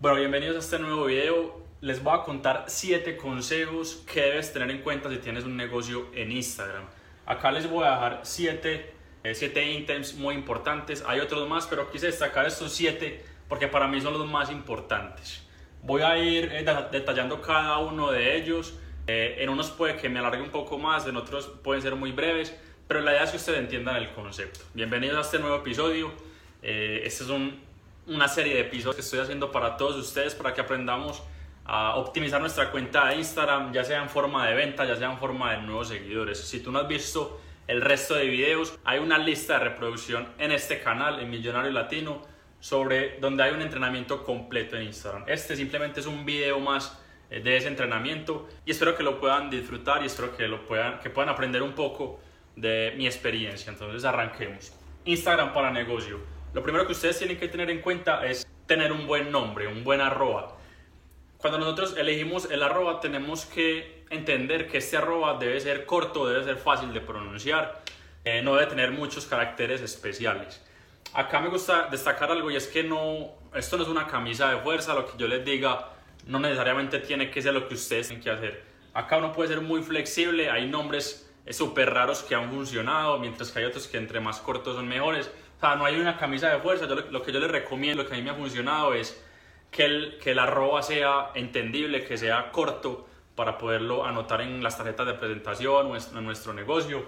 Bueno, bienvenidos a este nuevo video. Les voy a contar 7 consejos que debes tener en cuenta si tienes un negocio en Instagram. Acá les voy a dejar 7 siete ítems muy importantes. Hay otros más, pero quise destacar estos 7 porque para mí son los más importantes. Voy a ir eh, detallando cada uno de ellos. Eh, en unos puede que me alargue un poco más, en otros pueden ser muy breves, pero la idea es que ustedes entiendan el concepto. Bienvenidos a este nuevo episodio. Eh, este es un una serie de episodios que estoy haciendo para todos ustedes para que aprendamos a optimizar nuestra cuenta de Instagram, ya sea en forma de venta, ya sea en forma de nuevos seguidores. Si tú no has visto el resto de videos, hay una lista de reproducción en este canal, en Millonario Latino, sobre donde hay un entrenamiento completo en Instagram. Este simplemente es un video más eh, de ese entrenamiento y espero que lo puedan disfrutar y espero que, lo puedan, que puedan aprender un poco de mi experiencia. Entonces arranquemos. Instagram para negocio. Lo primero que ustedes tienen que tener en cuenta es tener un buen nombre, un buen arroba. Cuando nosotros elegimos el arroba tenemos que entender que este arroba debe ser corto, debe ser fácil de pronunciar, eh, no debe tener muchos caracteres especiales. Acá me gusta destacar algo y es que no, esto no es una camisa de fuerza, lo que yo les diga no necesariamente tiene que ser lo que ustedes tienen que hacer. Acá uno puede ser muy flexible, hay nombres súper raros que han funcionado, mientras que hay otros que entre más cortos son mejores. O sea, no hay una camisa de fuerza. lo, que yo les recomiendo, lo que a mí me ha funcionado es que el, que el arroba sea entendible, que sea corto para poderlo anotar en las tarjetas de presentación o en nuestro negocio.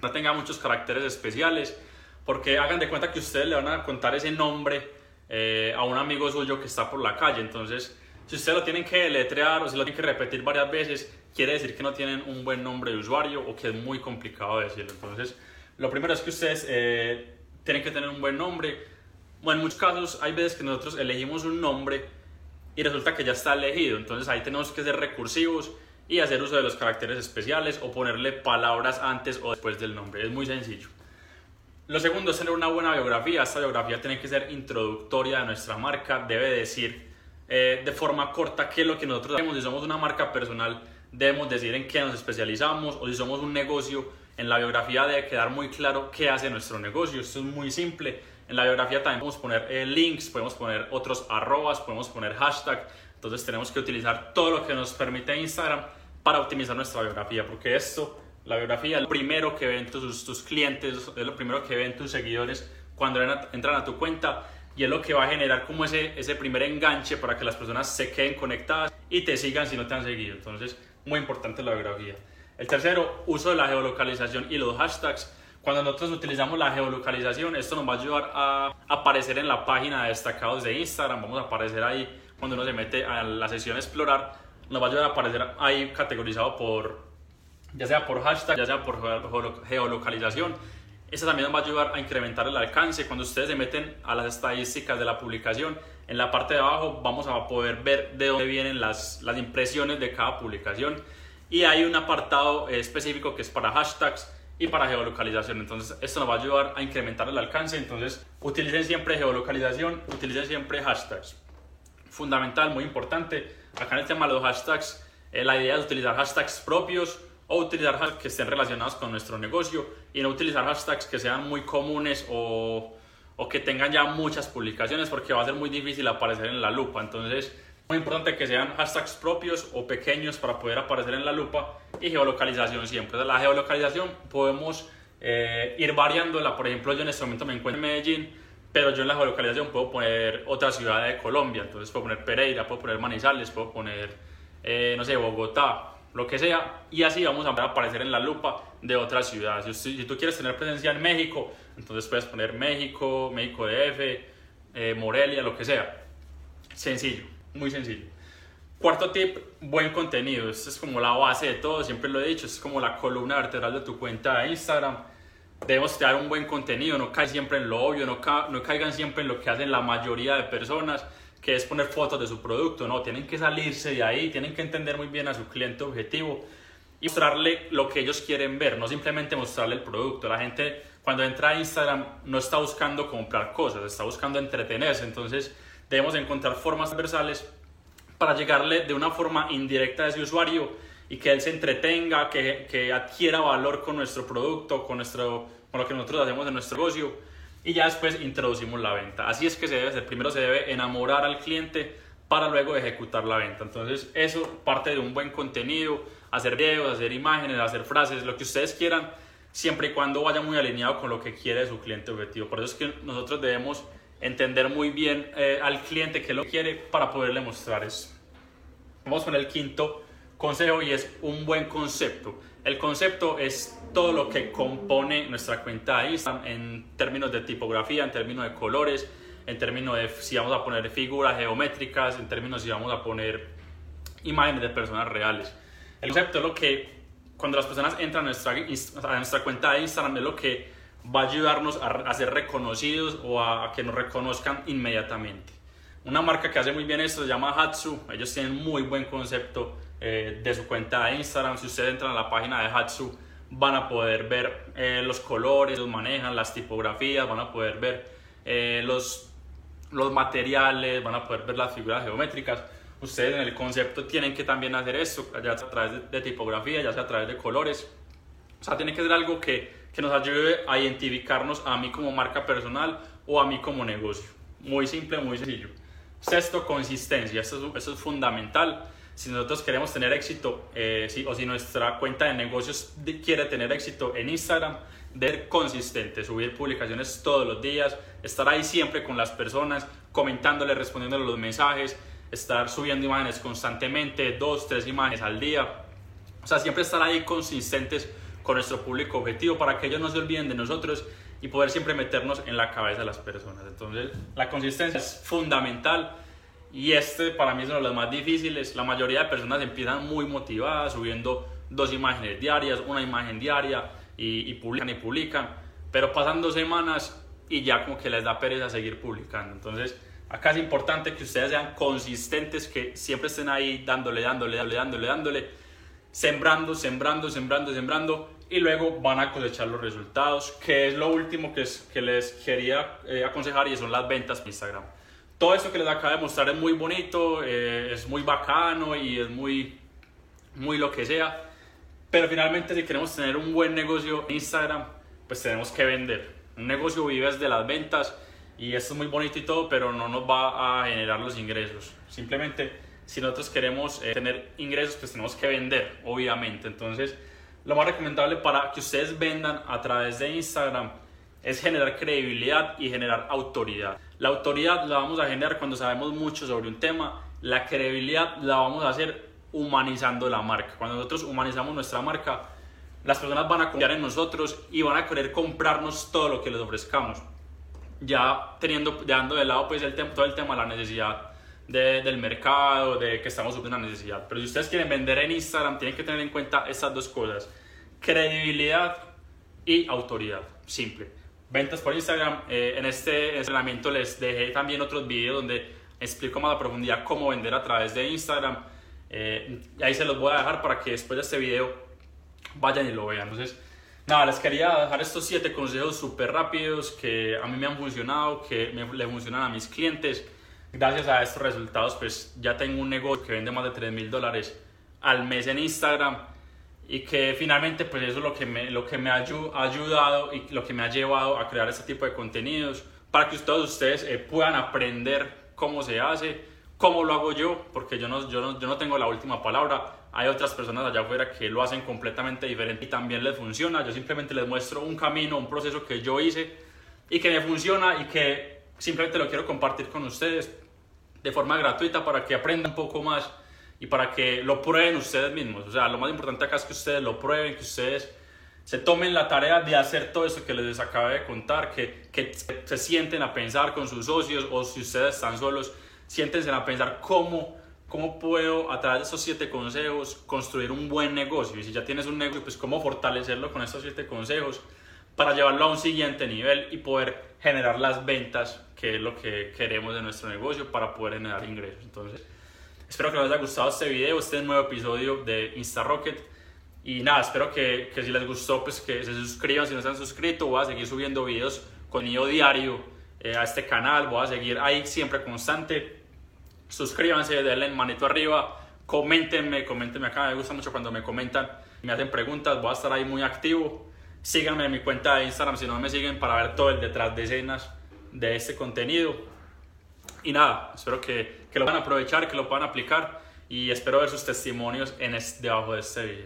No tenga muchos caracteres especiales, porque hagan de cuenta que ustedes le van a contar ese nombre eh, a un amigo suyo que está por la calle. Entonces, si ustedes lo tienen que deletrear o si lo tienen que repetir varias veces, quiere decir que no tienen un buen nombre de usuario o que es muy complicado decirlo. Entonces, lo primero es que ustedes eh, tienen que tener un buen nombre. Bueno, en muchos casos hay veces que nosotros elegimos un nombre y resulta que ya está elegido. Entonces ahí tenemos que ser recursivos y hacer uso de los caracteres especiales o ponerle palabras antes o después del nombre. Es muy sencillo. Lo segundo es tener una buena biografía. Esta biografía tiene que ser introductoria de nuestra marca. Debe decir eh, de forma corta qué es lo que nosotros hacemos. Si somos una marca personal, debemos decir en qué nos especializamos o si somos un negocio en la biografía debe quedar muy claro qué hace nuestro negocio. Esto es muy simple. En la biografía también podemos poner eh, links, podemos poner otros arrobas, podemos poner hashtag. Entonces tenemos que utilizar todo lo que nos permite Instagram para optimizar nuestra biografía, porque esto, la biografía, es lo primero que ven tus, tus clientes, es lo primero que ven tus seguidores cuando entran a tu cuenta y es lo que va a generar como ese, ese primer enganche para que las personas se queden conectadas y te sigan si no te han seguido. Entonces, muy importante la biografía. El tercero, uso de la geolocalización y los hashtags. Cuando nosotros utilizamos la geolocalización, esto nos va a ayudar a aparecer en la página de destacados de Instagram. Vamos a aparecer ahí cuando uno se mete a la sesión explorar. Nos va a ayudar a aparecer ahí categorizado por, ya sea por hashtag, ya sea por geolocalización. Esto también nos va a ayudar a incrementar el alcance. Cuando ustedes se meten a las estadísticas de la publicación, en la parte de abajo vamos a poder ver de dónde vienen las, las impresiones de cada publicación y hay un apartado específico que es para hashtags y para geolocalización. Entonces, esto nos va a ayudar a incrementar el alcance. Entonces, utilicen siempre geolocalización, utilicen siempre hashtags. Fundamental, muy importante. Acá en el tema de los hashtags, eh, la idea es utilizar hashtags propios o utilizar hashtags que estén relacionados con nuestro negocio y no utilizar hashtags que sean muy comunes o, o que tengan ya muchas publicaciones porque va a ser muy difícil aparecer en la lupa. Entonces, muy importante que sean hashtags propios o pequeños para poder aparecer en la lupa y geolocalización siempre. la geolocalización podemos eh, ir variándola. Por ejemplo, yo en este momento me encuentro en Medellín, pero yo en la geolocalización puedo poner otra ciudad de Colombia. Entonces puedo poner Pereira, puedo poner Manizales, puedo poner, eh, no sé, Bogotá, lo que sea. Y así vamos a aparecer en la lupa de otras ciudades. Si, si tú quieres tener presencia en México, entonces puedes poner México, México DF, eh, Morelia, lo que sea. Sencillo. Muy sencillo. Cuarto tip, buen contenido. Esto es como la base de todo, siempre lo he dicho, es como la columna vertebral de tu cuenta de Instagram. Debemos crear un buen contenido, no caigan siempre en lo obvio, no, no caigan siempre en lo que hacen la mayoría de personas, que es poner fotos de su producto, no, tienen que salirse de ahí, tienen que entender muy bien a su cliente objetivo y mostrarle lo que ellos quieren ver, no simplemente mostrarle el producto. La gente cuando entra a Instagram no está buscando comprar cosas, está buscando entretenerse, entonces debemos encontrar formas transversales para llegarle de una forma indirecta a ese usuario y que él se entretenga, que, que adquiera valor con nuestro producto, con, nuestro, con lo que nosotros hacemos en nuestro negocio y ya después introducimos la venta. Así es que se debe. Primero se debe enamorar al cliente para luego ejecutar la venta. Entonces, eso parte de un buen contenido, hacer videos, hacer imágenes, hacer frases, lo que ustedes quieran, siempre y cuando vaya muy alineado con lo que quiere su cliente objetivo. Por eso es que nosotros debemos entender muy bien eh, al cliente que lo quiere para poderle mostrar eso. Vamos con el quinto consejo y es un buen concepto. El concepto es todo lo que compone nuestra cuenta de Instagram en términos de tipografía, en términos de colores, en términos de si vamos a poner figuras geométricas, en términos si vamos a poner imágenes de personas reales. El concepto es lo que cuando las personas entran a nuestra, a nuestra cuenta de Instagram es lo que va a ayudarnos a, ser reconocidos o a, que nos reconozcan inmediatamente. Una marca que hace muy bien esto se llama Hatsu. Ellos tienen muy buen concepto eh, de su cuenta de Instagram. Si ustedes entran a la página de Hatsu, van a poder ver eh, los colores, los manejan, las tipografías, van a poder ver eh, los, los materiales, van a poder ver las figuras geométricas. Ustedes en el concepto tienen que también hacer esto, ya sea a través de, de tipografía, ya sea a través de colores. O sea, tiene que ser algo que que nos ayude a identificarnos a mí como marca personal o a mí como negocio. Muy simple, muy sencillo. Sexto, consistencia. Esto es, fundamental. Si nosotros queremos tener éxito eh, o si nuestra cuenta de negocios quiere tener éxito en Instagram, de ser consistente, subir publicaciones todos los días, estar ahí siempre con las personas, comentándole, respondiéndole los mensajes, estar subiendo imágenes constantemente, dos, tres imágenes al día. O sea, siempre estar ahí consistentes con nuestro público objetivo para que ellos no se olviden de nosotros y poder siempre meternos en la cabeza de las personas. Entonces, la consistencia es fundamental y este para mí es uno de los más difíciles. La mayoría de personas empiezan muy motivadas subiendo dos imágenes diarias, una imagen diaria y, publican y publican, pero pasan dos semanas y ya como que les da pereza seguir publicando. Entonces, acá es importante que ustedes sean consistentes, que siempre estén ahí dándole, dándole, dándole, dándole, dándole, sembrando, sembrando, sembrando, sembrando y luego van a cosechar los resultados, que es lo último que, es, que les quería eh, aconsejar y son las ventas Instagram. Todo esto que les acabo de mostrar es muy bonito, eh, es muy bacano y es muy, muy lo que sea, pero finalmente si queremos tener un buen negocio en Instagram, pues tenemos que vender. Un negocio vive de las ventas y esto es muy bonito y todo, pero no nos va a generar los ingresos. Simplemente si nosotros queremos eh, tener ingresos, pues tenemos que vender, obviamente. Entonces, lo más recomendable para que ustedes vendan a través de Instagram es generar credibilidad y generar autoridad. La autoridad la vamos a generar cuando sabemos mucho sobre un tema, la credibilidad la vamos a hacer humanizando la marca. Cuando nosotros humanizamos nuestra marca, las personas van a confiar en nosotros y van a querer comprarnos todo lo que les ofrezcamos. Ya teniendo, dejando de lado pues el todo el tema de la necesidad del mercado, de que estamos subiendo una necesidad. Pero si ustedes quieren vender en Instagram, tienen que tener en cuenta estas dos cosas. Credibilidad y autoridad. Simple. Ventas por Instagram. Eh, en este entrenamiento les dejé también otros videos donde explico más a profundidad cómo vender a través de Instagram. Eh, y ahí se los voy a dejar para que después de este video vayan y lo vean. Entonces, nada, les quería dejar estos siete consejos súper rápidos que a mí me han funcionado, que me, le funcionan a mis clientes gracias a estos resultados, pues ya tengo un negocio que vende más de 3 mil dólares al mes en Instagram y que finalmente pues eso es lo que me, lo que me ha ayudado y lo que me ha llevado a crear este tipo de contenidos para que todos ustedes eh, puedan aprender cómo se hace, cómo lo hago yo, porque yo no, yo, no, yo no tengo la última palabra. Hay otras personas allá afuera que lo hacen completamente diferente y también les funciona. Yo simplemente les muestro un camino, un proceso que yo hice y que me funciona y que simplemente lo quiero compartir con ustedes de forma gratuita para que aprendan un poco más y para que lo prueben ustedes mismos. O sea, lo más importante acá es que ustedes lo prueben, que ustedes se tomen la tarea de hacer todo esto que les acabé de contar, que, que se sienten a pensar con sus socios o si ustedes están solos, siéntense a pensar cómo, cómo puedo a través de esos siete consejos construir un buen negocio. Y si ya tienes un negocio, pues cómo fortalecerlo con estos siete consejos para llevarlo a un siguiente nivel y poder generar las ventas que es lo que queremos de nuestro negocio para poder generar ingresos. Entonces, espero que les haya gustado este video, este nuevo episodio de InstaRocket. Y nada, espero que, que, si les gustó, pues que se suscriban si no se han suscrito. Voy a seguir subiendo videos con yo diario eh, a este canal. Voy a seguir ahí siempre constante. Suscríbanse, denle manito arriba. Coméntenme, coméntenme acá. Me gusta mucho cuando me comentan, me hacen preguntas. Voy a estar ahí muy activo. Síganme en mi cuenta de Instagram si no me siguen para ver todo el detrás de escenas de este contenido. Y nada, espero que, que lo puedan aprovechar, que lo puedan aplicar y espero ver sus testimonios en debajo de este video.